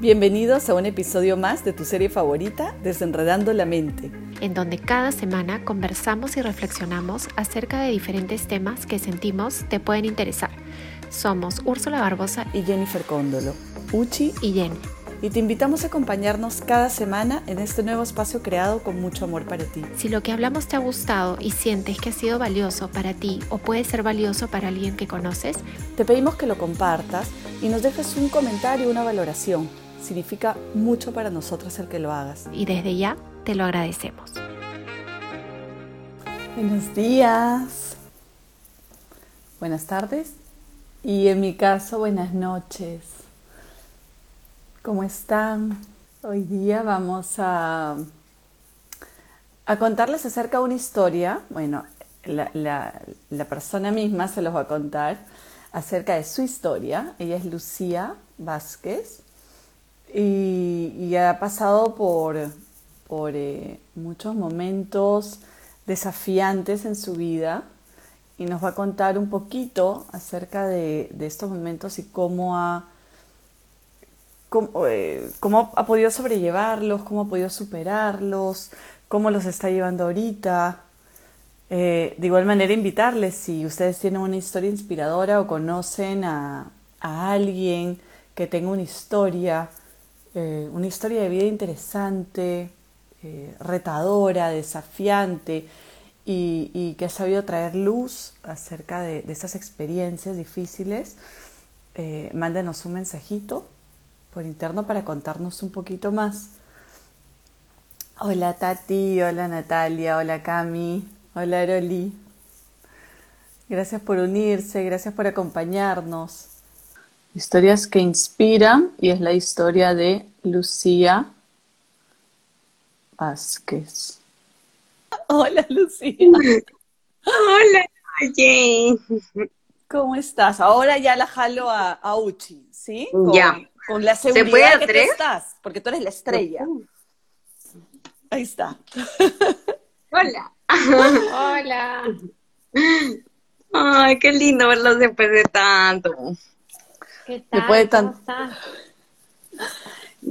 Bienvenidos a un episodio más de tu serie favorita, Desenredando la Mente, en donde cada semana conversamos y reflexionamos acerca de diferentes temas que sentimos te pueden interesar. Somos Úrsula Barbosa y Jennifer Cóndolo, Uchi y Jenny. Y te invitamos a acompañarnos cada semana en este nuevo espacio creado con mucho amor para ti. Si lo que hablamos te ha gustado y sientes que ha sido valioso para ti o puede ser valioso para alguien que conoces, te pedimos que lo compartas y nos dejes un comentario una valoración significa mucho para nosotros el que lo hagas. Y desde ya te lo agradecemos. Buenos días, buenas tardes y en mi caso buenas noches. ¿Cómo están? Hoy día vamos a, a contarles acerca de una historia. Bueno, la, la persona misma se los va a contar acerca de su historia. Ella es Lucía Vázquez y, ha pasado por, por eh, muchos momentos desafiantes en su vida y nos va a contar un poquito acerca de, estos momentos y cómo ha, eh, cómo, ha podido sobrellevarlos, cómo ha podido superarlos, cómo los está llevando ahorita. Eh, de igual manera, invitarles si ustedes tienen una historia inspiradora o conocen a, a alguien que tenga una historia eh, una historia de vida interesante, eh, retadora, desafiante y, que ha sabido traer luz acerca de, estas experiencias difíciles, eh, mándenos un mensajito por interno para contarnos un poquito más. Hola Tati, hola Natalia, hola Cami, hola Aroli. Gracias por unirse, gracias por acompañarnos. Historias que inspiran y es la historia de Lucía Vázquez. Hola Lucía. Hola Jane. ¿Cómo estás? Ahora ya la jalo a, Uchi, ¿sí? ya. Con la seguridad que tú estás, porque tú eres la estrella. Ahí está. Hola. Hola. Ay, qué lindo verlos después de tanto. ¿Qué tal? ¿Cómo estás?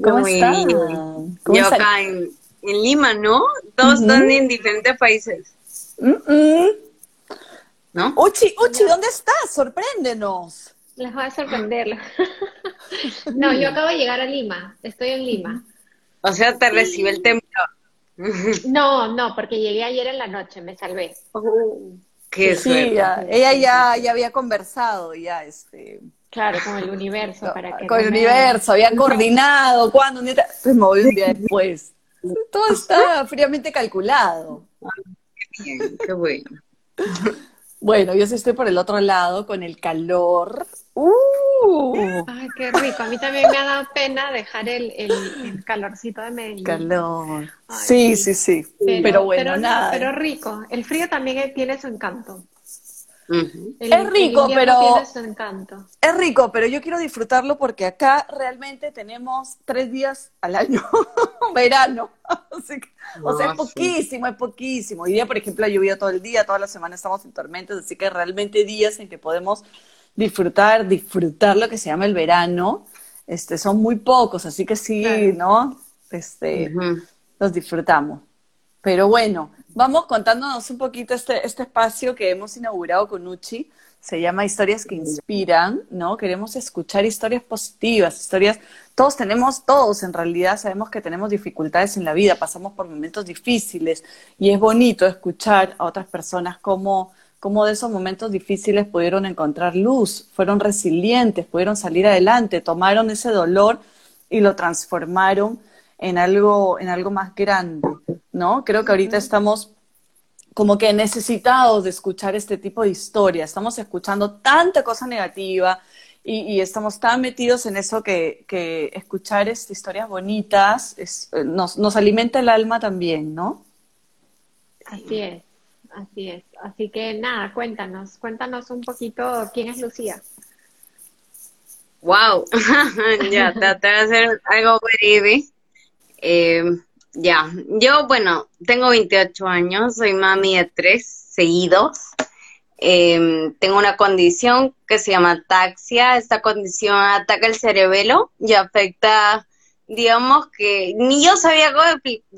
¿Cómo estás? Yo acá en, Lima, ¿no? Todos están en diferentes países. ¿No? Uchi, Uchi, ¿dónde estás? Sorpréndenos. Les voy a sorprender. no, yo acabo de llegar a Lima. Estoy en Lima. O sea, te recibe el temblor. No, no, porque llegué ayer en la noche, me salvé. Oh, qué sí, ella ya, ya había conversado, ya este Claro, con el universo. para que con el universo, había coordinado, cuándo, se movió un día después. Todo está fríamente calculado. Qué bien, qué bueno. Bueno, yo sí estoy por el otro lado con el calor. ¡Uh! Ay, qué rico. A mí también me ha dado pena dejar el, el, calorcito de Medellín. Calor. sí, sí, sí, Pero, bueno, nada. Pero rico. El frío también tiene su encanto es rico, pero es rico, pero yo quiero disfrutarlo porque acá realmente tenemos tres días al año verano, o sea, es poquísimo, es poquísimo. Hoy día, por ejemplo, ha llovido todo el día, toda la semana estamos en tormentas, así que realmente días en que podemos disfrutar, disfrutar lo que se llama el verano, este, son muy pocos, así que sí, ¿no? Este, los disfrutamos. Pero bueno, vamos contándonos un poquito este, este espacio que hemos inaugurado con Uchi. Se llama Historias que Inspiran, ¿no? Queremos escuchar historias positivas, historias, todos tenemos, todos en realidad sabemos que tenemos dificultades en la vida, pasamos por momentos difíciles y es bonito escuchar a otras personas cómo, cómo de esos momentos difíciles pudieron encontrar luz, fueron resilientes, pudieron salir adelante, tomaron ese dolor y lo transformaron en algo, en algo más grande. ¿no? Creo que ahorita estamos como que necesitados de escuchar este tipo de historia. Estamos escuchando tanta cosa negativa y, estamos tan metidos en eso que, escuchar estas historias bonitas nos, nos alimenta el alma también, ¿no? Así es, así es. Así que nada, cuéntanos, cuéntanos un poquito quién es Lucía. Wow, ya, traté de hacer algo breve. Eh, ya, yo, bueno, tengo 28 años, soy mami de tres seguidos. Em, tengo una condición que se llama ataxia. Esta condición ataca el cerebelo y afecta digamos que ni yo sabía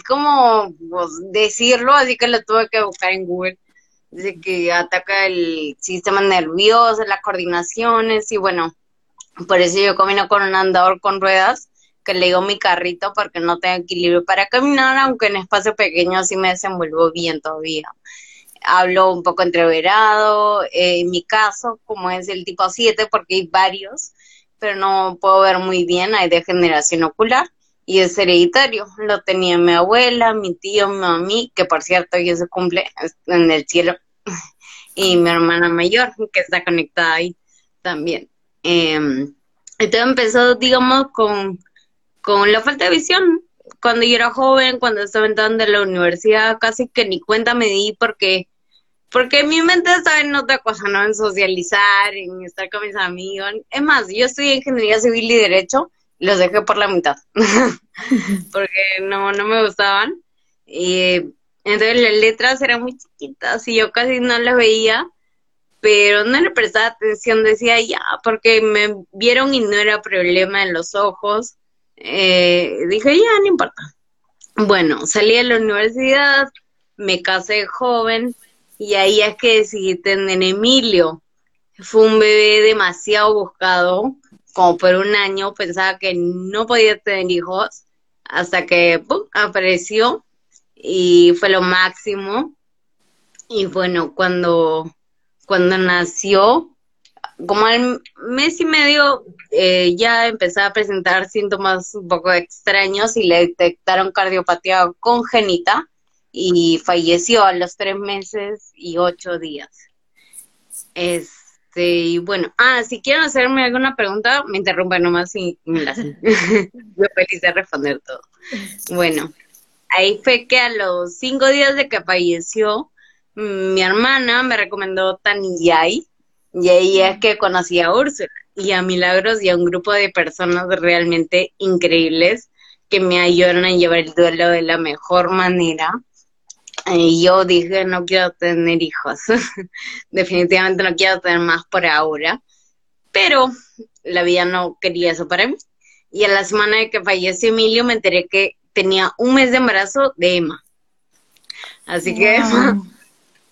cómo, pues, decirlo, así que lo tuve que buscar en Google. Dice que ataca el sistema nervioso, las coordinaciones y bueno, por eso yo camino con un andador con ruedas que le digo mi carrito porque no tengo equilibrio para caminar, aunque en espacio pequeño sí me desenvuelvo bien todavía. Hablo un poco entreverado, eh, en mi caso, como es el tipo 7, porque hay varios, pero no puedo ver muy bien, hay degeneración ocular y es hereditario. Lo tenía mi abuela, mi tío, mi mami, que por cierto ya se cumple en el cielo, y mi hermana mayor, que está conectada ahí también. Em, entonces empezó, digamos, con, con la falta de visión. Cuando yo era joven, cuando estaba entrando en la universidad, casi que ni cuenta me di porque porque mi mente estaba en otra cosa, ¿no? En socializar, en estar con mis amigos. Es más, yo estudié ingeniería civil y derecho, y los dejé por la mitad, porque no, no me gustaban. Y entonces las letras eran muy chiquitas y yo casi no las veía, pero no le prestaba atención, decía ya, porque me vieron y no era problema en los ojos. Eh, dije, ya, no importa. Bueno, salí de la universidad, me casé joven, y ahí es que decidí tener Emilio. Fue un bebé demasiado buscado, como por un año pensaba que no podía tener hijos, hasta que apareció y fue lo máximo. Y bueno, cuando, cuando nació, como al mes y medio eh, ya empezaba a presentar síntomas un poco extraños y le detectaron cardiopatía congénita y falleció a los tres meses y ocho días. Este, y bueno, ah, si quieren hacerme alguna pregunta, me interrumpan nomás y me las... Yo feliz de responder todo. Bueno, ahí fue que a los cinco días de que falleció, mi hermana me recomendó Taniyay, y ahí es que conocí a Úrsula y a Milagros y a un grupo de personas realmente increíbles que me ayudaron a llevar el duelo de la mejor manera y yo dije, no quiero tener hijos. Definitivamente no quiero tener más por ahora. Pero la vida no quería eso para mí. Y a la semana de que falleció Emilio me enteré que tenía un mes de embarazo de Emma. Así que Emma,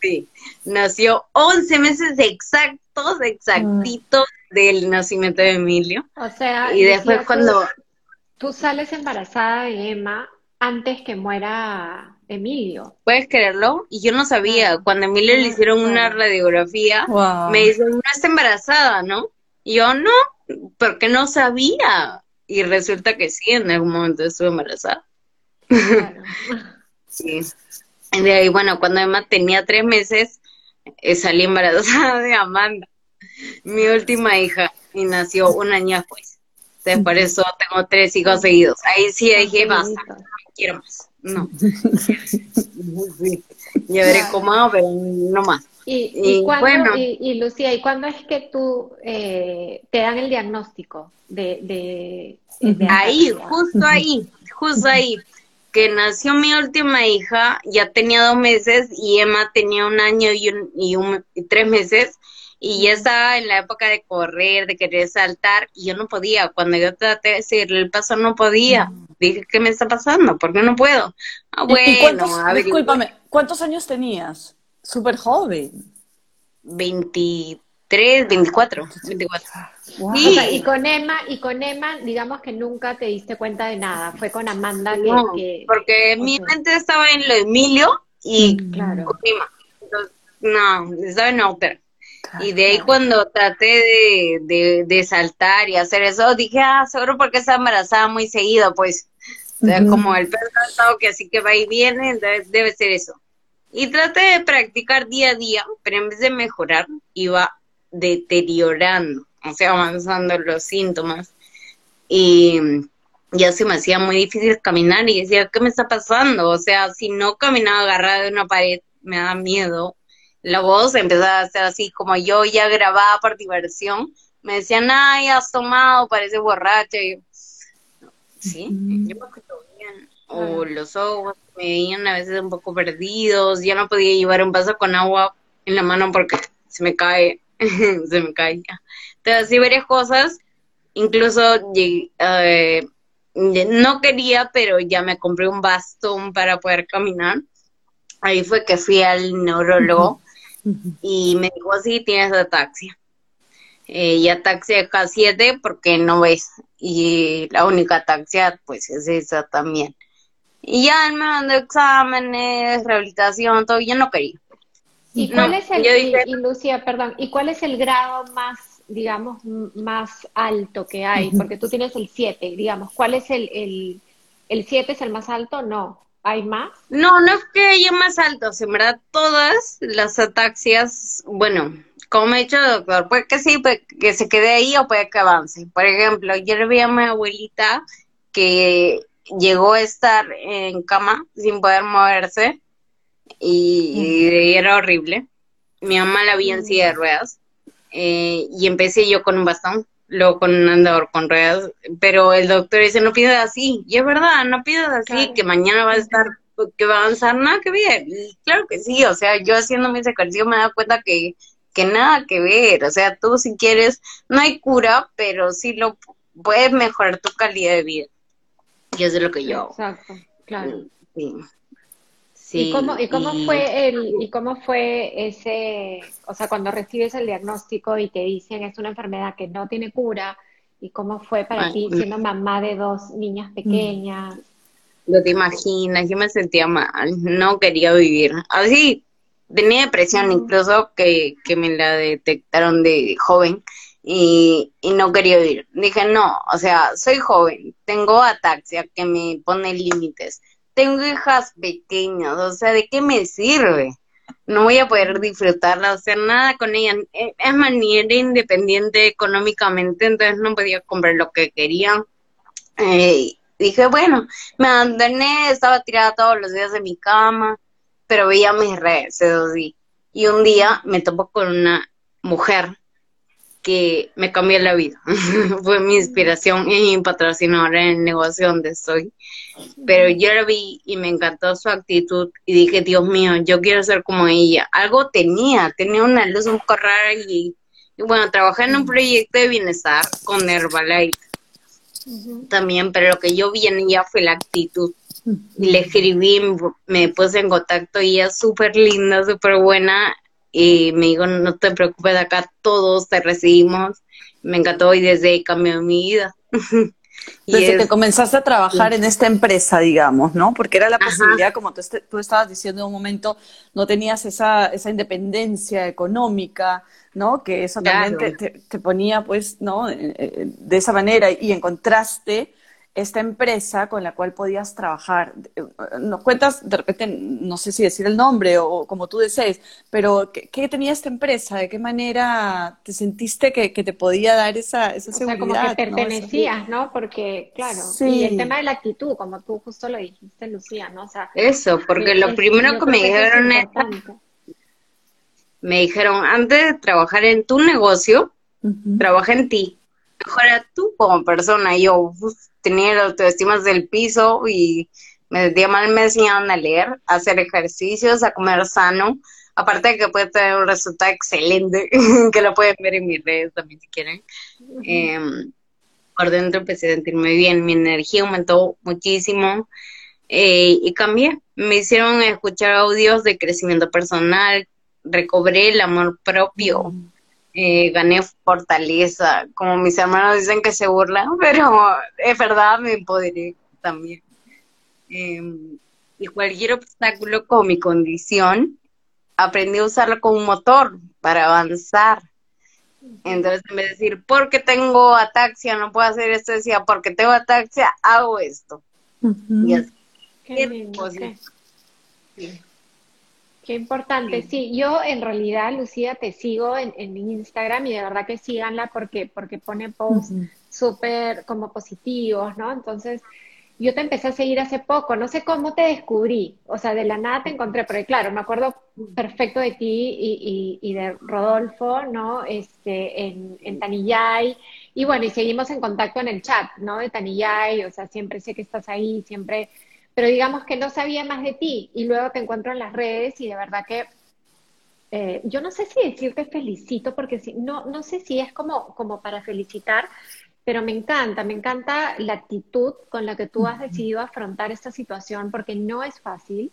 sí, nació 11 meses exactos, exactitos del nacimiento de Emilio. O sea, y después cuando... Tú sales embarazada de Emma antes que muera Emilio. ¿Puedes creerlo? Y yo no sabía. Ah. Cuando a Emilio le hicieron una radiografía, me dice, no está embarazada, ¿no? Y yo, no, porque no sabía. Y resulta que sí, en algún momento estuve embarazada. Claro. sí. Y de ahí, bueno, cuando Emma tenía tres meses, eh, salí embarazada de Amanda, mi última hija, y nació un año después. Entonces, por eso tengo tres hijos seguidos. Ahí sí dije, basta, no quiero más. No. Ya veré cómo, pero no más. Y, bueno. y, Lucía, ¿y cuándo es que tú eh, te dan el diagnóstico de, de, ahí, justo ahí, justo ahí, que nació mi última hija, ya tenía dos meses y Emma tenía un año y, un, y, un, y tres meses y ya estaba en la época de correr, de querer saltar, y yo no podía. Cuando yo traté de seguirle el paso, no podía. Dije, ¿qué me está pasando? ¿Por qué no puedo? Ah, bueno, cuántos, discúlpame, ¿cuántos años tenías? Súper joven. 23, 24. 24. y con Emma, y con Emma, digamos que nunca te diste cuenta de nada. Fue con Amanda que. porque mi mente estaba en lo de Emilio y mm, claro. con Emma. Entonces, no, estaba en outer y de ahí cuando traté de, de, saltar y hacer eso, dije, ah, seguro porque está embarazada muy seguido, pues, como el perro que así que va y viene, debe ser eso. Y traté de practicar día a día, pero en vez de mejorar, iba deteriorando, o sea, avanzando los síntomas. Y ya se me hacía muy difícil caminar y decía, ¿qué me está pasando? O sea, si no caminaba agarrada de una pared, me da miedo la voz empezaba a ser así, como yo ya grababa por diversión, me decían, ay, has tomado, parece borracha. Y sí, yo me acuerdo bien. O los ojos me veían a veces un poco perdidos, ya no podía llevar un vaso con agua en la mano porque se me cae, se me caía. Entonces, así varias cosas, incluso eh, no quería, pero ya me compré un bastón para poder caminar. Ahí fue que fui al neurólogo y me dijo, sí, tienes ataxia. Eh, y ataxia K7 porque no ves. Y la única ataxia, pues es esa también. Y ya él me mandó exámenes, rehabilitación, todo, yo no quería. ¿Y cuál es el, y, Lucía, perdón, ¿y cuál es el grado más, digamos, más alto que hay? Porque tú tienes el 7, digamos, ¿cuál es el, el, el 7 es el más alto? No. ¿Hay más? No, no es que haya más altos, en verdad todas las ataxias, bueno, como he dicho doctor, puede que sí, puede que se quede ahí o puede que avance. Por ejemplo, yo le vi a mi abuelita que llegó a estar en cama sin poder moverse y, era horrible. Mi mamá la vi en silla de ruedas eh, y empecé yo con un bastón, luego con un andador con ruedas, pero el doctor dice no pidas así, y es verdad, no pidas así, que mañana va a estar, que va a avanzar nada que ver. claro que sí, o sea, yo haciendo mis ejercicios me da cuenta que, que nada que ver, o sea, tú si quieres, no hay cura, pero sí lo puedes mejorar tu calidad de vida. Y eso es lo que yo Exacto, claro. Sí. ¿Y cómo, y cómo fue el, y cómo fue ese, o sea, cuando recibes el diagnóstico y te dicen es una enfermedad que no tiene cura, y cómo fue para ti siendo mamá de dos niñas pequeñas? No te imaginas, yo me sentía mal, no quería vivir. Así, tenía depresión incluso que, que me la detectaron de joven y, y no quería vivir. Dije, no, o sea, soy joven, tengo ataxia que me pone límites tengo hijas pequeñas, o sea, ¿de qué me sirve? No voy a poder disfrutarla, o sea, nada con ella. Eh, es manera independiente económicamente, entonces no podía comprar lo que quería. Eh, dije, bueno, me abandoné, estaba tirada todos los días de mi cama, pero veía mis redes. Y un día me topo con una mujer que me cambió la vida. Fue mi inspiración y mi patrocinadora en el negocio donde estoy. Pero yo la vi y me encantó su actitud y dije, Dios mío, yo quiero ser como ella. Algo tenía, tenía una luz un poco rara y, bueno, trabajé en un proyecto de bienestar con Herbalife también, pero lo que yo vi en ella fue la actitud. Y le escribí, me puse en contacto y ella es súper linda, súper buena y me dijo, no te preocupes, acá todos te recibimos. Me encantó y desde ahí cambió mi vida. Desde que comenzaste a trabajar en esta empresa, digamos, ¿no? Porque era la posibilidad, como tú, tú, estabas diciendo en un momento, no tenías esa, esa independencia económica, ¿no? Que eso también te, te, ponía, pues, ¿no? Eh, eh, de esa manera y en contraste esta empresa con la cual podías trabajar. Eh, nos cuentas, de repente, no sé si decir el nombre o, como tú desees, pero ¿qué, tenía esta empresa? ¿De qué manera te sentiste que, te podía dar esa, esa seguridad? O sea, como que pertenecías, ¿no? Porque, claro, y el tema de la actitud, como tú justo lo dijiste, Lucía, ¿no? O sea, Eso, porque lo primero que me dijeron es, me dijeron, antes de trabajar en tu negocio, trabaja en ti mejora tú como persona. Yo tenía la autoestima del piso y me mal, me enseñaban a leer, a hacer ejercicios, a comer sano. Aparte de que puede tener un resultado excelente, que lo pueden ver en mis redes también si quieren. Em, por dentro empecé a sentirme bien, mi energía aumentó muchísimo eh, y cambié. Me hicieron escuchar audios de crecimiento personal, recobré el amor propio eh, gané fortaleza. Como mis hermanos dicen que se burlan, pero es verdad, me empoderé también. Em, y cualquier obstáculo con mi condición, aprendí a usarlo como un motor para avanzar. Entonces, en vez de decir, porque tengo ataxia, no puedo hacer esto, decía, porque tengo ataxia, hago esto. Y así. sí. Qué importante. Sí. yo en realidad, Lucía, te sigo en, en Instagram y de verdad que síganla porque, porque pone posts súper como positivos, ¿no? Entonces, yo te empecé a seguir hace poco, no sé cómo te descubrí, o sea, de la nada te encontré, porque claro, me acuerdo perfecto de ti y, y, de Rodolfo, ¿no? Este, en, en Tanillay, y bueno, y seguimos en contacto en el chat, ¿no? De Tanillay, o sea, siempre sé que estás ahí, siempre pero digamos que no sabía más de ti y luego te encuentro en las redes y de verdad que eh, yo no sé si decirte felicito porque si, no, no sé si es como, como para felicitar, pero me encanta, me encanta la actitud con la que tú has decidido afrontar esta situación porque no es fácil,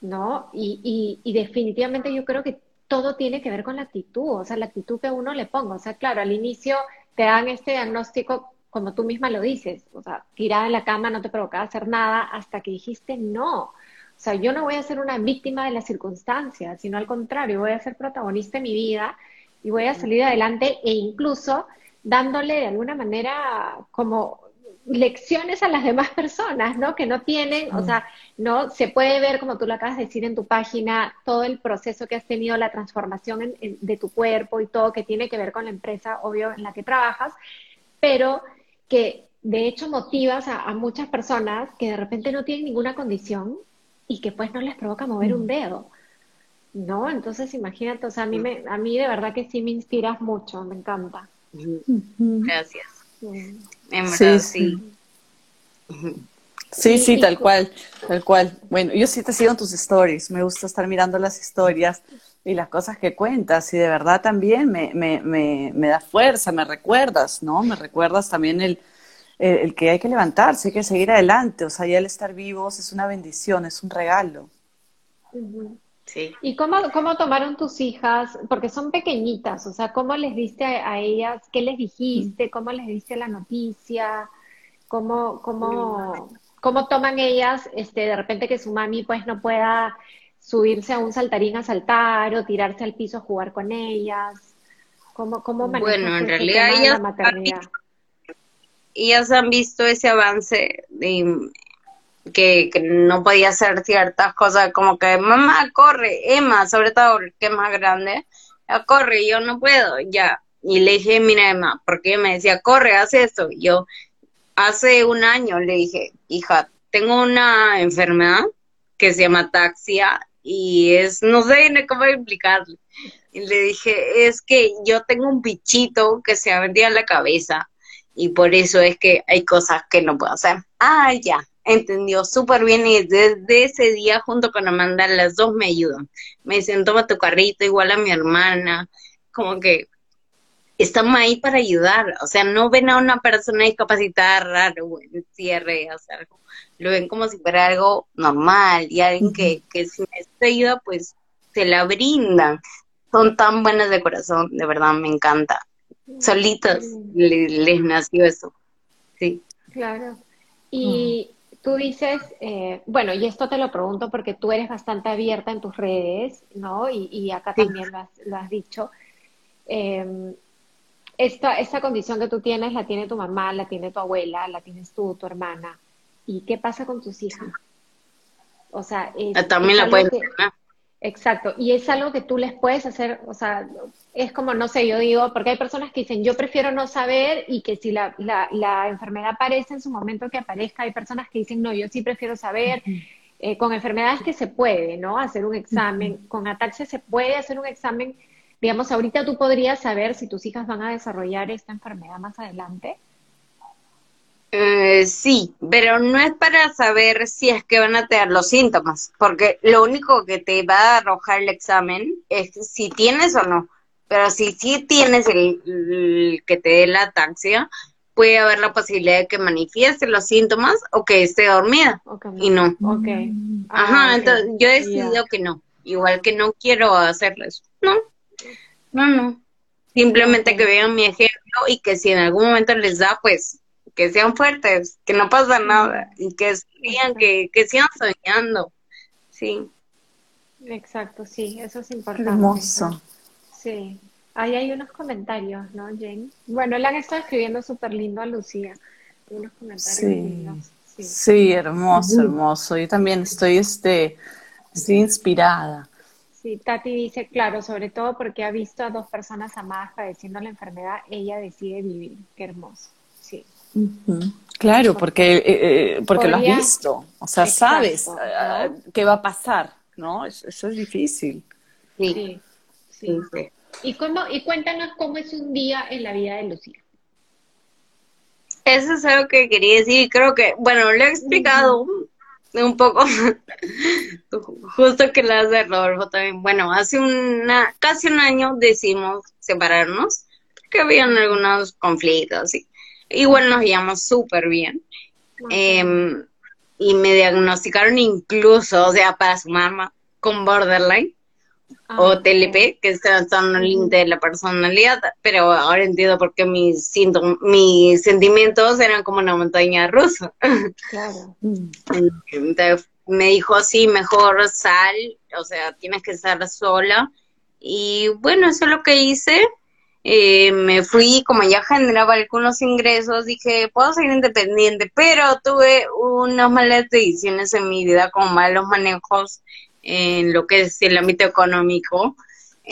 ¿no? Y, y, definitivamente yo creo que todo tiene que ver con la actitud, o sea, la actitud que uno le ponga. O sea, claro, al inicio te dan este diagnóstico, como tú misma lo dices, o sea, tirada en la cama no te provocaba hacer nada hasta que dijiste no. O sea, yo no voy a ser una víctima de las circunstancias, sino al contrario, voy a ser protagonista de mi vida y voy a salir adelante e incluso dándole de alguna manera como lecciones a las demás personas, ¿no? Que no tienen, o sea, no se puede ver, como tú lo acabas de decir en tu página, todo el proceso que has tenido, la transformación de tu cuerpo y todo que tiene que ver con la empresa, obvio, en la que trabajas, pero que de hecho motivas a, muchas personas que de repente no tienen ninguna condición y que pues no les provoca mover un dedo. ¿No? Entonces imagínate, o sea, a mí, me, a mí de verdad que sí me inspiras mucho, me encanta. Gracias. En verdad, sí. Sí, sí, tal cual, tal cual. Bueno, yo sí te sigo en tus stories, me gusta estar mirando las historias y las cosas que cuentas y de verdad también me, me, me, me da fuerza, me recuerdas, ¿no? Me recuerdas también el, el, que hay que levantarse, hay que seguir adelante, o sea, ya el estar vivos es una bendición, es un regalo. ¿Y cómo, cómo tomaron tus hijas? Porque son pequeñitas, o sea, ¿cómo les diste a, ellas? ¿Qué les dijiste? ¿Cómo les diste la noticia? ¿Cómo, cómo, cómo toman ellas este, de repente que su mami pues no pueda subirse a un saltarín a saltar o tirarse al piso a jugar con ellas? ¿Cómo, cómo bueno, en este realidad ellas, ellas han visto ese avance de, que, no podía hacer ciertas cosas, como que mamá, corre, Emma, sobre todo que es más grande, ya corre, yo no puedo, ya. Y le dije, mira Emma, porque me decía, corre, haz eso. Yo hace un año le dije, hija, tengo una enfermedad que se llama taxia y es, no sé cómo explicarle. Y le dije, es que yo tengo un bichito que se ha vendido en la cabeza y por eso es que hay cosas que no puedo hacer. Ah, ya, entendió súper bien y desde ese día junto con Amanda las dos me ayudan. Me dicen, toma tu carrito igual a mi hermana, como que estamos ahí para ayudar, o sea, no ven a una persona discapacitada raro en cierre, o sea, lo ven como si fuera algo normal y alguien que, que si necesita ayuda, pues se la brindan. Son tan buenas de corazón, de verdad, me encanta. Solitos les, nació eso, sí. Claro. Y, Tú dices, eh, bueno, y esto te lo pregunto porque tú eres bastante abierta en tus redes, ¿no? Y, acá también lo has, dicho. Eh, esta, esta condición que tú tienes la tiene tu mamá, la tiene tu abuela, la tienes tú, tu hermana. ¿Y qué pasa con tus hijas? O sea, ah, también la pueden tener. Exacto, y es algo que tú les puedes hacer, o sea, es como, no sé, yo digo, porque hay personas que dicen, yo prefiero no saber y que si la, la, enfermedad aparece en su momento que aparezca, hay personas que dicen, no, yo sí prefiero saber. Eh, con enfermedades que se puede, ¿no? Hacer un examen, con ataxia se puede hacer un examen, digamos, ahorita tú podrías saber si tus hijas van a desarrollar esta enfermedad más adelante. Eh, sí, pero no es para saber si es que van a tener los síntomas, porque lo único que te va a arrojar el examen es si tienes o no. Pero si sí tienes el, que te dé la ataxia, puede haber la posibilidad de que manifieste los síntomas o que esté dormida y no. Okay. Ajá, ah, entonces yo he decidido que no, igual que no quiero hacerlo eso. No, no, no. Simplemente que vean mi ejemplo y que si en algún momento les da, pues que sean fuertes, que no pasa nada y que sigan, que, que sigan soñando. Sí. Exacto, sí, eso es importante. Hermoso. Sí. Ahí hay unos comentarios, ¿no, Jane? Bueno, le han estado escribiendo súper lindo a Lucía. Unos comentarios sí. lindos. Sí. hermoso, hermoso. Yo también estoy, este, estoy inspirada. Sí, Tati dice, claro, sobre todo porque ha visto a dos personas amadas padeciendo la enfermedad, ella decide vivir. Qué hermoso. Sí. Claro, porque, eh, eh, porque lo has visto, o sea, sabes eh, qué va a pasar, ¿no? Eso, es difícil. Sí. Sí, ¿Y, cómo, y cuéntanos cómo es un día en la vida de Lucía. Eso es algo que quería decir, creo que, bueno, lo he explicado un poco, justo que la hace Rodolfo también. Bueno, hace una, casi un año decidimos separarnos, que habían algunos conflictos, y Igual nos llevamos súper bien. Em, y me diagnosticaron incluso, o sea, para su mamá, con borderline ah, o TLP, que es trastorno límite de la personalidad, pero ahora entiendo por qué mis, mis sentimientos eran como una montaña rusa. Claro. Entonces me dijo, sí, mejor sal, o sea, tienes que estar sola. Y bueno, eso es lo que hice. Eh, me fui, como ya generaba algunos ingresos, dije, puedo ser independiente, pero tuve unas malas decisiones en mi vida, como malos manejos en lo que es el ámbito económico.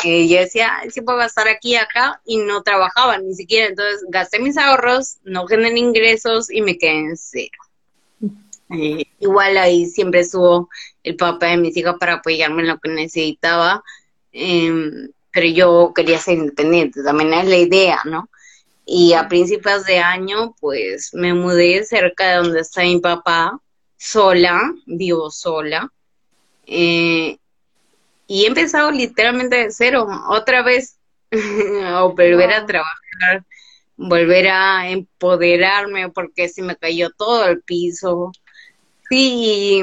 Eh, yo decía, sí puedo gastar aquí y acá, y no trabajaba ni siquiera, entonces gasté mis ahorros, no generé ingresos y me quedé en cero. Eh, igual ahí siempre estuvo el papá de mis hijas para apoyarme en lo que necesitaba. Eh, pero yo quería ser independiente, también es la idea, ¿no? Y a principios de año, pues me mudé cerca de donde está mi papá, sola, vivo sola, eh, y he empezado literalmente de cero, otra vez, a volver a trabajar, volver a empoderarme, porque se me cayó todo el piso. Sí,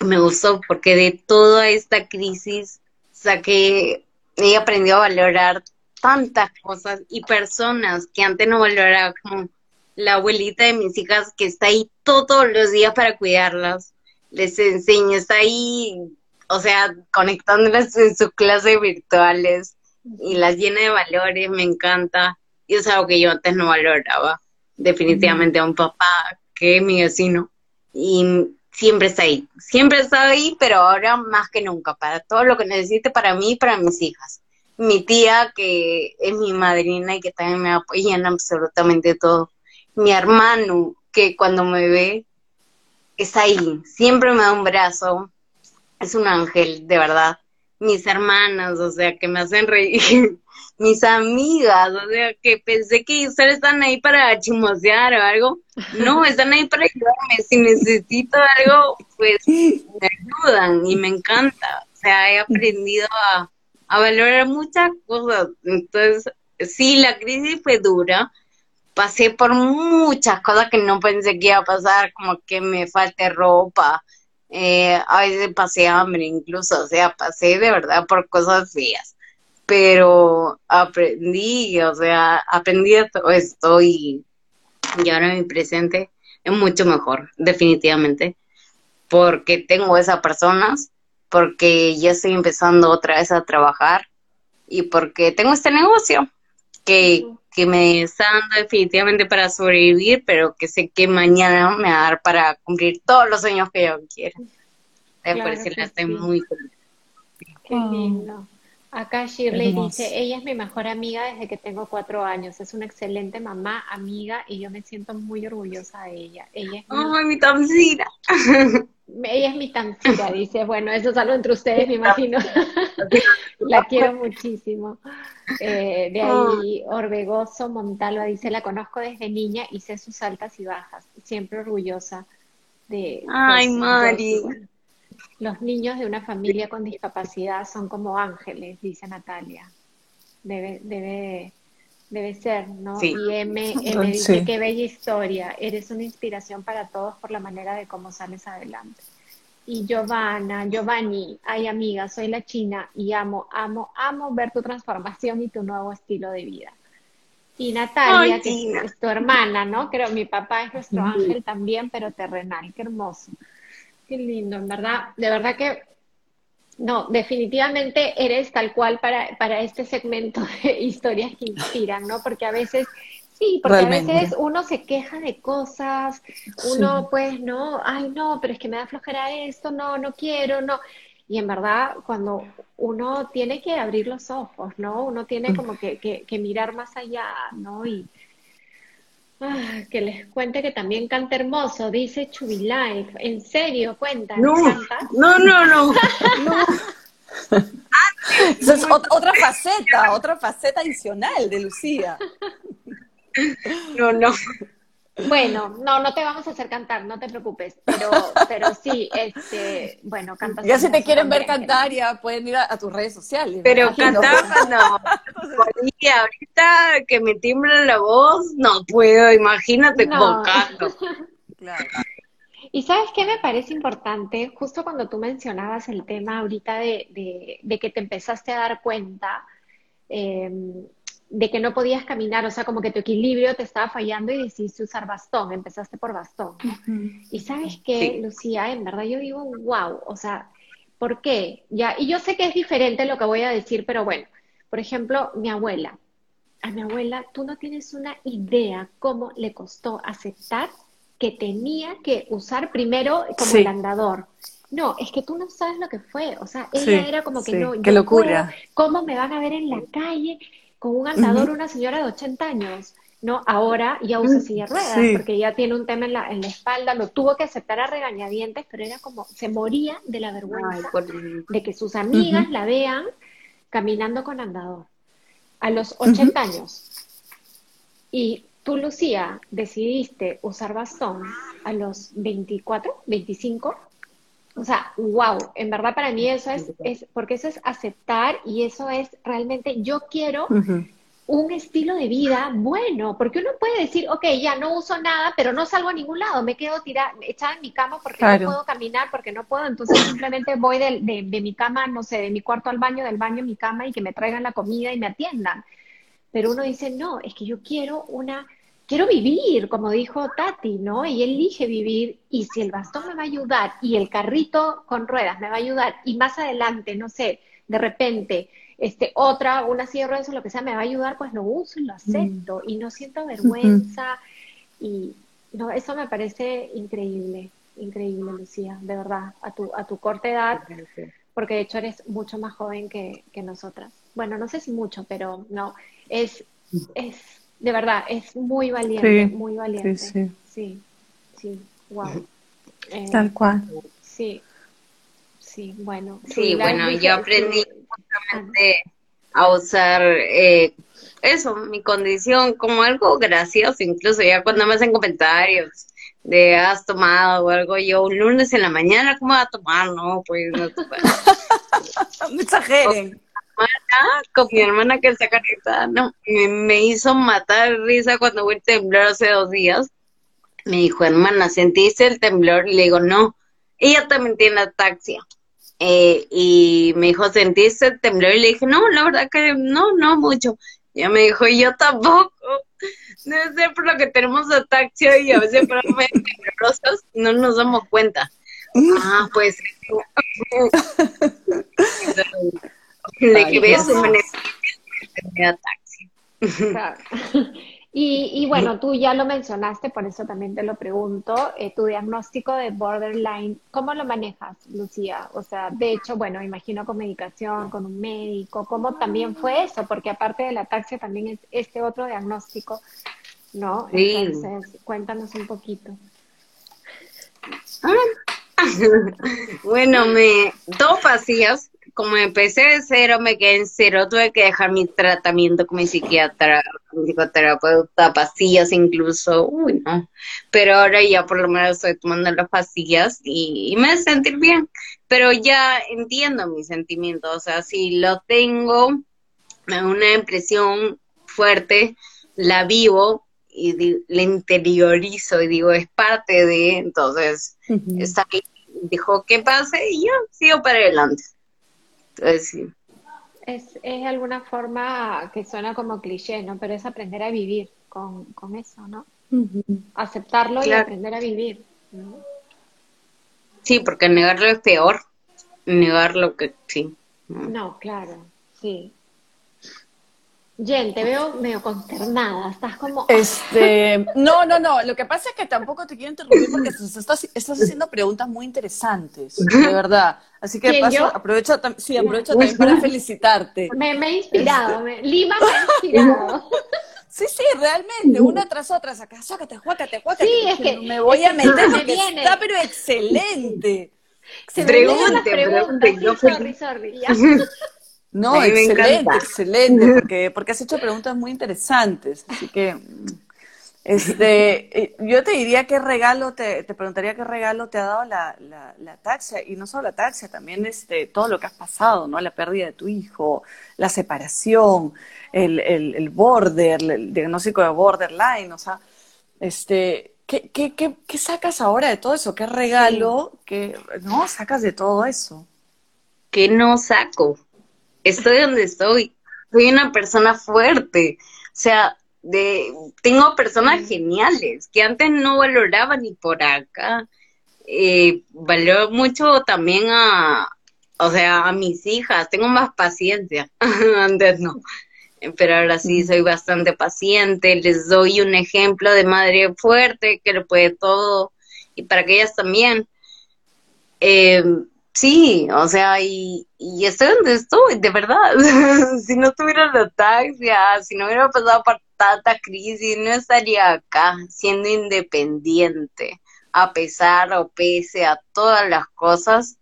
me gustó porque de toda esta crisis saqué he aprendido a valorar tantas cosas y personas que antes no valoraba, como la abuelita de mis hijas que está ahí todos los días para cuidarlas. Les enseño, está ahí, o sea, conectándolas en sus clases virtuales y las llena de valores, me encanta. Y es algo que yo antes no valoraba. Definitivamente a un papá que es mi vecino. Y siempre está ahí, siempre está ahí, pero ahora más que nunca, para todo lo que necesite para mí y para mis hijas. Mi tía, que es mi madrina y que también me apoya en absolutamente todo. Mi hermano, que cuando me ve, está ahí, siempre me da un brazo, es un ángel, de verdad. Mis hermanas, o sea, que me hacen reír. mis amigas, o sea, que pensé que ustedes están ahí para chimosear o algo. No, están ahí para ayudarme. Si necesito algo, pues me ayudan y me encanta. O sea, he aprendido a, a valorar muchas cosas. Entonces, sí, la crisis fue dura. Pasé por muchas cosas que no pensé que iba a pasar, como que me falte ropa. Eh, a veces pasé hambre incluso, o sea, pasé de verdad por cosas feas pero aprendí, o sea, aprendí todo esto y, ahora mi presente es mucho mejor, definitivamente, porque tengo esas personas, porque ya estoy empezando otra vez a trabajar y porque tengo este negocio que, que me está dando definitivamente para sobrevivir, pero que sé que mañana me va a dar para cumplir todos los sueños que yo quiero. por eso estoy muy feliz. Qué lindo. Acá Shirley dice, ella es mi mejor amiga desde que tengo cuatro años, es una excelente mamá, amiga y yo me siento muy orgullosa de ella. Ella es mi, mi tamsira! Ella es mi tamsira, dice, bueno, eso es algo entre ustedes, me imagino. la quiero muchísimo. Eh, de ahí Orbegoso Montalva dice, la conozco desde niña y sé sus altas y bajas, siempre orgullosa de... Ay, Mari. Los niños de una familia con discapacidad son como ángeles, dice Natalia. Debe, debe, debe ser, ¿no? Y M, dice, qué bella historia, eres una inspiración para todos por la manera de cómo sales adelante. Y Giovanna, Giovanni, ay amiga, soy la china y amo, amo, amo ver tu transformación y tu nuevo estilo de vida. Y Natalia, que es, tu hermana, ¿no? Creo mi papá es nuestro ángel también, pero terrenal, qué hermoso. Qué lindo, en verdad. De verdad que, no, definitivamente eres tal cual para, para este segmento de historias que inspiran, ¿no? Porque a veces, sí, porque a veces uno se queja de cosas, uno pues, no, ay, no, pero es que me da flojera esto, no, no quiero, no. Y en verdad, cuando uno tiene que abrir los ojos, ¿no? Uno tiene mm. como que, que, que mirar más allá, ¿no? Y, Ah, que les cuente que también canta hermoso, dice Chubilife. ¿En serio? Cuenta. No, no, no, no. Esa es otra faceta, otra faceta adicional de Lucía. No, no. Bueno, no, no te vamos a hacer cantar, no te preocupes, pero, pero sí, este, bueno, cantas. Ya si te quieren ver cantar, ya pueden ir a, tus redes sociales. Pero cantar no. ahorita que me timbra la voz, no puedo, imagínate no. Claro. Y sabes qué me parece importante, justo cuando tú mencionabas el tema ahorita de, de, que te empezaste a dar cuenta eh, de que no podías caminar, o sea, como que tu equilibrio te estaba fallando y decidiste usar bastón, empezaste por bastón. Y sabes qué, Lucía, en verdad yo digo, wow, o sea, ¿por qué? Ya, y yo sé que es diferente lo que voy a decir, pero bueno, por ejemplo, mi abuela, a mi abuela, tú no tienes una idea cómo le costó aceptar que tenía que usar primero como el andador. No, es que tú no sabes lo que fue. O sea, ella era como que no. Qué locura. ¿Cómo me van a ver en la calle? Con un andador una señora de 80 años, ¿no? Ahora ya usa silla de ruedas porque ya tiene un tema en la, en la espalda, lo tuvo que aceptar a regañadientes, pero era como, se moría de la vergüenza de que sus amigas la vean caminando con andador a los 80 años. Y tú, Lucía, decidiste usar bastón a los 24, 25. O sea, wow, en verdad para mí eso es, es, porque eso es aceptar y eso es realmente, yo quiero un estilo de vida bueno, porque uno puede decir, ok, ya no uso nada, pero no salgo a ningún lado, me quedo tirada, echada en mi cama porque no puedo caminar, porque no puedo, entonces simplemente voy de, de, mi cama, no sé, de mi cuarto al baño, del baño a mi cama y que me traigan la comida y me atiendan. Pero uno dice, no, es que yo quiero una quiero vivir, como dijo Tati, ¿no? Y elige vivir y si el bastón me va a ayudar y el carrito con ruedas me va a ayudar y más adelante, no sé, de repente, este, otra, una silla de ruedas o lo que sea, me va a ayudar, pues lo uso y lo acepto y no siento vergüenza y no, eso me parece increíble, increíble, Lucía, de verdad, a tu, a tu corta edad, porque de hecho eres mucho más joven que, que nosotras. Bueno, no sé si mucho, pero no, es, es de verdad, es muy valiente, muy valiente. Sí, sí, sí, wow. Eh, Tal cual. Sí, sí, bueno. Sí, bueno, yo aprendí justamente a usar eh, eso, mi condición, como algo gracioso, incluso ya cuando me hacen comentarios de has tomado o algo, yo un lunes en la mañana, ¿cómo va a tomar? No, pues no. no exageren con mi hermana que está carita, no, me, hizo matar risa cuando hubo el temblor hace dos días. Me dijo, hermana, ¿sentiste el temblor? Y le digo, no. Ella también tiene ataxia. Eh, y me dijo, ¿sentiste el temblor? Y le dije, no, la verdad que no, no mucho. Y ella me dijo, yo tampoco. Debe ser por lo que tenemos ataxia y a veces por temblorosos no nos damos cuenta. ah, pues. de que ves Y, y, bueno, tú ya lo mencionaste, por eso también te lo pregunto, eh, tu diagnóstico de borderline, ¿cómo lo manejas, Lucía? O sea, de hecho, bueno, imagino con medicación, con un médico, ¿cómo también fue eso? Porque aparte de la ataxia también es este otro diagnóstico, ¿no? Entonces, cuéntanos un poquito. bueno, me dos pastillas como empecé de cero, me quedé en cero, tuve que dejar mi tratamiento con mi psiquiatra, mi psicoterapeuta, pastillas incluso, uy, no. Pero ahora ya por lo menos estoy tomando las pastillas y, me hace sentir bien. Pero ya entiendo mi sentimiento, o sea, si lo tengo, me da una impresión fuerte, la vivo y la interiorizo y digo, es parte de, entonces, está ahí, dijo que pase y yo sigo para adelante. Es, es alguna forma que suena como cliché, ¿no? Pero es aprender a vivir con, con eso, ¿no? Aceptarlo y aprender a vivir. Sí, porque negarlo es peor. Negar lo que sí. No, claro, sí. Jen, te veo medio consternada, estás como... Este, no, no, no, lo que pasa es que tampoco te quiero interrumpir porque estás, estás haciendo preguntas muy interesantes, de verdad. Así que paso, aprovecho, sí, aprovecho también para felicitarte. Me, me he inspirado, me, Lima me ha inspirado. Sí, sí, realmente, una tras otra, saca, sácate, juácate, juácate. Sí, es que me voy a meter porque está pero excelente. Se pregunte, pregunte, yo sorry, sorry, ya. No, excelente, excelente, porque, porque has hecho preguntas muy interesantes, así que Este, eh, yo te diría qué regalo, te, te preguntaría qué regalo te ha dado la, la, la, taxia, y no solo la taxia, también este, todo lo que has pasado, ¿no? La pérdida de tu hijo, la separación, el, el, el border, el diagnóstico de borderline, o sea, este, ¿qué, qué, qué, qué sacas ahora de todo eso? ¿Qué regalo, qué, no, sacas de todo eso? ¿Qué no saco? Estoy donde estoy, soy una persona fuerte, o sea, de, tengo personas geniales que antes no valoraba ni por acá. Eh, valoro mucho también a, o sea, a mis hijas, tengo más paciencia, antes no, pero ahora sí soy bastante paciente, les doy un ejemplo de madre fuerte que lo puede todo y para que ellas también. Eh, sí, o sea, y, y estoy donde estoy, de verdad. si no tuviera la taxia, si no hubiera pasado por tanta crisis, no estaría acá siendo independiente, a pesar o pese a todas las cosas,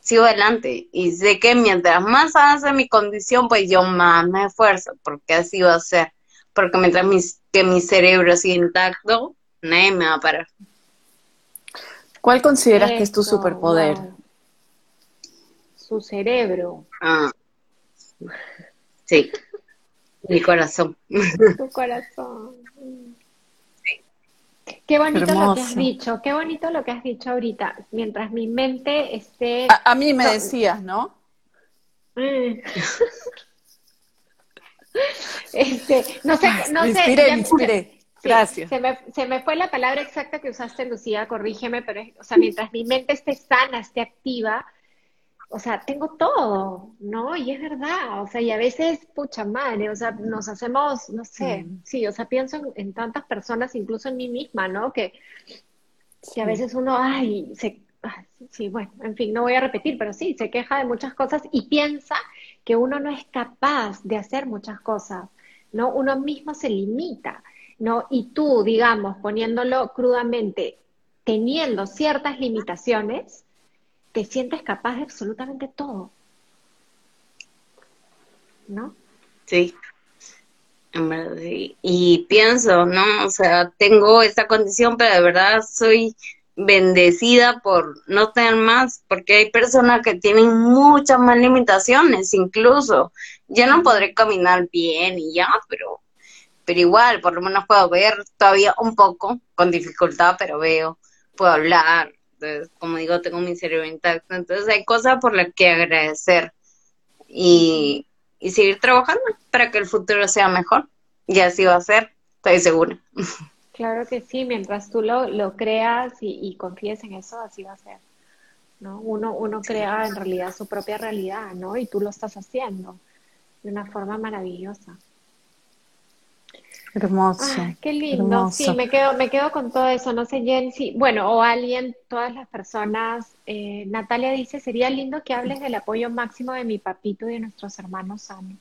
sigo adelante. Y sé que mientras más avance mi condición, pues yo más me esfuerzo, porque así va a ser. Porque mientras que mi cerebro siga intacto, nadie me va a parar. ¿Cuál consideras que es tu superpoder? Su cerebro. Ah, sí. Mi corazón. Tu corazón. Qué bonito lo que has dicho, qué bonito lo que has dicho ahorita. Mientras mi mente esté. A, mí me decías, ¿no? Mm. este, no sé, no sé. Inspiré, inspiré. Gracias. Se me, se me, fue la palabra exacta que usaste, Lucía, corrígeme, pero o sea, mientras mi mente esté sana, esté activa, o sea, tengo todo, ¿no? Y es verdad, o sea, y a veces, pucha madre, o sea, nos hacemos, no sé, sí, o sea, pienso en, tantas personas, incluso en mí misma, ¿no? Que, que a veces uno, ay, se, sí, bueno, en fin, no voy a repetir, pero sí, se queja de muchas cosas y piensa que uno no es capaz de hacer muchas cosas, ¿no? Uno mismo se limita, ¿no? Y tú, digamos, poniéndolo crudamente, teniendo ciertas limitaciones, te sientes capaz de absolutamente todo. ¿No? Sí. En verdad. Y pienso, ¿no? O sea, tengo esta condición, pero de verdad soy bendecida por no tener más, porque hay personas que tienen muchas más limitaciones, incluso. Ya no podré caminar bien y ya, pero, pero igual, por lo menos puedo ver todavía un poco, con dificultad, pero veo, puedo hablar, como digo, tengo mi cerebro intacto, entonces hay cosas por las que agradecer y, seguir trabajando para que el futuro sea mejor. Y así va a ser, estoy segura. Claro que sí, mientras tú lo, lo creas y, confíes en eso, así va a ser. ¿no? Uno, uno crea en realidad su propia realidad, ¿no? Y tú lo estás haciendo de una forma maravillosa. Hermoso. Ah, qué lindo. Sí, me quedo, me quedo con todo eso. No sé, Jen, si, bueno, o alguien, todas las personas. Eh, Natalia dice, sería lindo que hables del apoyo máximo de mi papito y de nuestros hermanos sanos.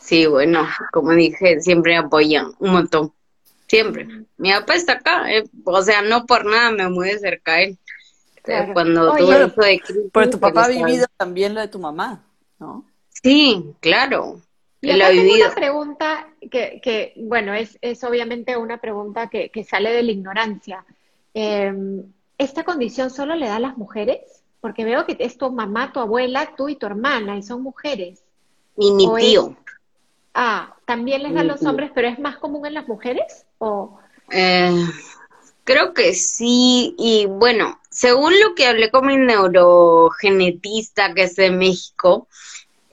Sí, bueno, como dije, siempre apoyan un montón. Siempre. Mi papá está acá, eh, o sea, no por nada me mueve cerca a él. Cuando tuve eso de Pero tu papá ha vivido también lo de tu mamá, ¿no? Sí, claro. Y acá tengo una pregunta que, que bueno, es, es, obviamente una pregunta que, que sale de la ignorancia. Em, ¿Esta condición solo le da a las mujeres? Porque veo que es tu mamá, tu abuela, tú y tu hermana, y son mujeres. Y mi tío. Ah, también les da a los hombres, pero es más común en las mujeres o eh, creo que sí y bueno, según lo que hablé con mi neurogenetista que es de México,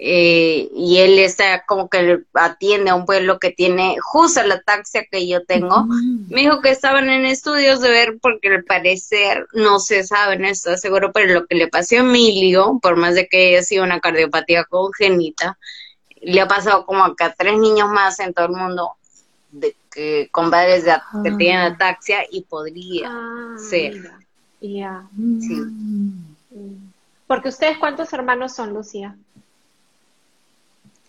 eh, y él está como que atiende a un pueblo que tiene justo la taxia que yo tengo. Me dijo que estaban en estudios de ver porque al parecer no se sabe, no está seguro, pero lo que le pasó a Emilio, por más de que haya sido una cardiopatía congénita, le ha pasado como a tres niños más en todo el mundo de que con padres de, que tienen ah. ataxia y podría ah, ser. Ya. Sí. Mm. Porque ustedes cuántos hermanos son, Lucía?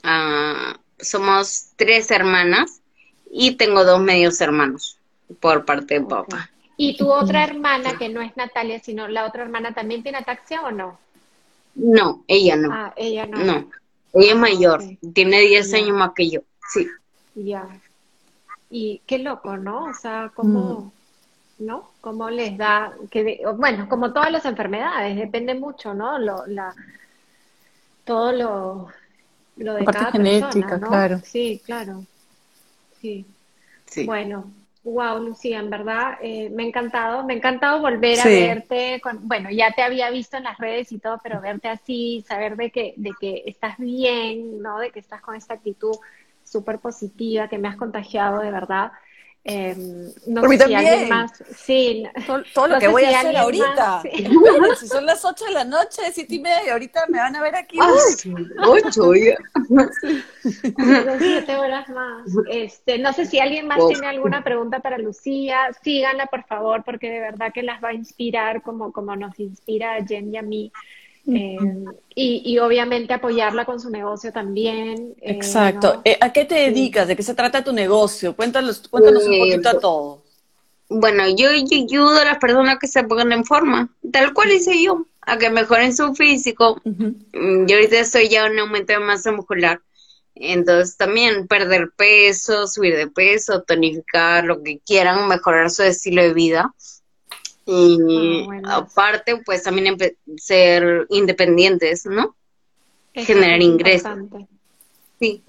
Ah, somos tres hermanas y tengo dos medios hermanos por parte de papá. ¿Y tu otra hermana, que no es Natalia, sino la otra hermana, también tiene ataxia o no? No, ella no. Ah, ella no. No, ella es mayor, tiene 10 años más que yo, sí. Ya. Y qué loco, ¿no? O sea, cómo, mm. ¿no? Cómo les da, que bueno, como todas las enfermedades, depende mucho, ¿no? Lo, la, todo lo, lo de cada genética, ¿no? claro. Sí, claro. Sí. sí. Bueno, wow, Lucía, en verdad eh, me ha encantado, me ha encantado volver a verte. Con, bueno, ya te había visto en las redes y todo, pero verte así, saber de que, de que estás bien, ¿no? De que estás con esta actitud súper positiva, que me has contagiado de verdad. Eh, no Por mí también. más, sí, todo, lo que voy a hacer ahorita. Si son las 8 de la noche, 7 y media, y ahorita me van a ver aquí. Ay, 8, ya. siete horas más. Este, no sé si alguien más tiene alguna pregunta para Lucía. Síganla, por favor, porque de verdad que las va a inspirar como, como nos inspira a Jen y a mí. Eh, y, obviamente apoyarla con su negocio también. Eh, Exacto. Eh, ¿A qué te dedicas? ¿De qué se trata tu negocio? Cuéntanos, cuéntanos un poquito a todo. Bueno, yo, ayudo a las personas que se pongan en forma, tal cual hice yo, a que mejoren su físico. Mm, yo ahorita estoy ya en un aumento de masa muscular. Entonces también perder peso, subir de peso, tonificar, lo que quieran, mejorar su estilo de vida. Y ah, aparte, pues también ser independientes, ¿no? Generar ingresos. Sí.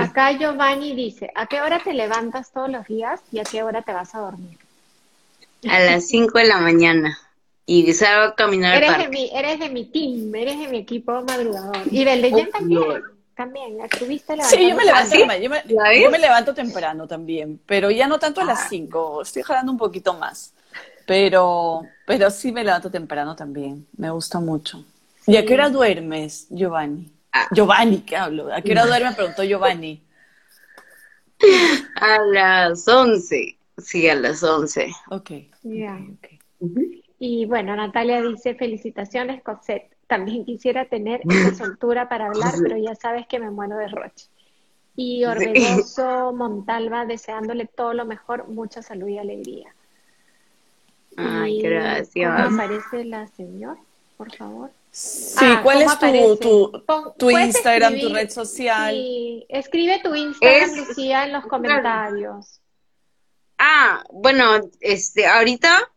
Acá Giovanni dice, ¿a qué hora te levantas todos los días y a qué hora te vas a dormir? A las 5 de la mañana. Y salgo a caminar eres De mi, eres de mi team, eres de mi equipo madrugador. Y del de Jen también. También, estuviste Sí, yo me levanto, yo me, yo me levanto temprano también, pero ya no tanto a las 5, ah. estoy jalando un poquito más. Pero, pero sí me levanto temprano también. Me gusta mucho. ¿Y a qué hora duermes, Giovanni? Ah. Giovanni, ¿qué hablo? ¿A qué hora duerme? Preguntó Giovanni. A las 11. Sí, a las 11. Ok. Y bueno, Natalia dice, felicitaciones, Cosette. También quisiera tener esa soltura para hablar, pero ya sabes que me muero de roche. Y Orbegoso Montalva, deseándole todo lo mejor, mucha salud y alegría. Ay, gracias. ¿Cómo aparece la señora, por favor? Sí, ah, ¿cuál es tu, tu, Instagram, tu red social? Sí, escribe tu Instagram, Lucía, en los comentarios. Ah, bueno, este, ahorita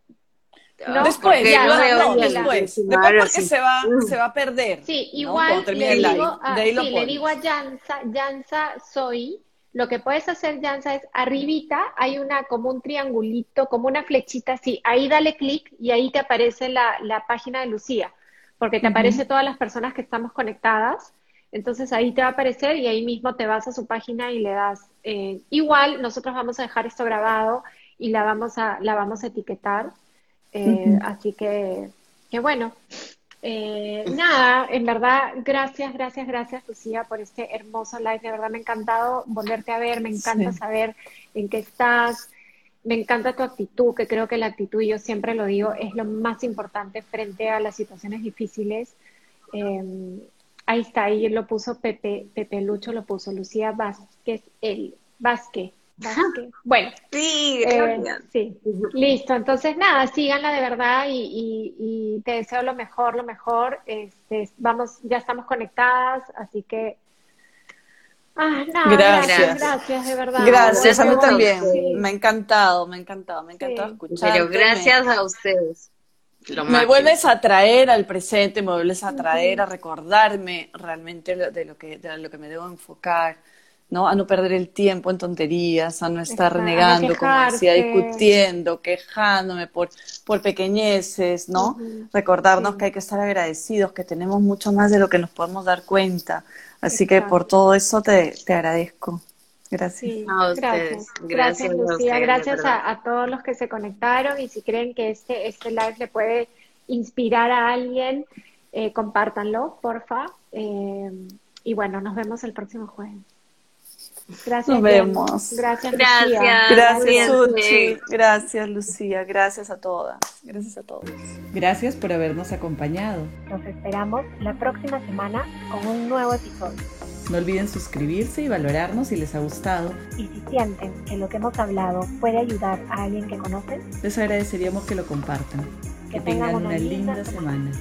no, después, ya, no, después, después porque se, va, se va a perder. Sí, igual le, digo a, sí, le digo a Jansa, Jansa soy, lo que puedes hacer, Jansa, es arribita hay una como un triangulito, como una flechita así. Ahí dale clic y ahí te aparece la, la página de Lucía, porque te aparece todas las personas que estamos conectadas. Entonces ahí te va a aparecer y ahí mismo te vas a su página y le das. Eh, igual nosotros vamos a dejar esto grabado y la vamos a, la vamos a etiquetar. Eh, así que, que bueno, eh, nada, en verdad, gracias, gracias, gracias, Lucía, por este hermoso live. De verdad me ha encantado volverte a ver, me encanta saber en qué estás, me encanta tu actitud, que creo que la actitud, yo siempre lo digo, es lo más importante frente a las situaciones difíciles. Em, ahí está, ahí lo puso Pepe, Pepe Lucho, lo puso Lucía Vázquez, el Vázquez. Bueno, sí, eh, sí, listo. Entonces, nada, síganla de verdad y, te deseo lo mejor, lo mejor. Este, vamos, ya estamos conectadas, así que. Ah, nada, gracias. gracias, de verdad. Gracias, a mí también. Me ha encantado, me ha encantado, me ha encantado escuchar. Pero gracias a ustedes. me vuelves a traer al presente, me vuelves a traer a recordarme realmente de lo que, de lo que me debo enfocar ¿no? A no perder el tiempo en tonterías, a no estar renegando, como decía, discutiendo, quejándome por, por pequeñeces, ¿no? Recordarnos que hay que estar agradecidos, que tenemos mucho más de lo que nos podemos dar cuenta. Así que por todo eso te, te agradezco. Gracias. a ustedes. Gracias, gracias, Lucía. gracias a, todos los que se conectaron y si creen que este, este live le puede inspirar a alguien, eh, compártanlo, porfa. Eh, y bueno, nos vemos el próximo jueves. Gracias. Nos vemos. Gracias, Lucía. Gracias, Suchi. Gracias, Lucía. Gracias a todas. Gracias a todos. Gracias por habernos acompañado. Nos esperamos la próxima semana con un nuevo episodio. No olviden suscribirse y valorarnos si les ha gustado. Y si sienten que lo que hemos hablado puede ayudar a alguien que conocen, les agradeceríamos que lo compartan. Que, tengan, una, linda, semana.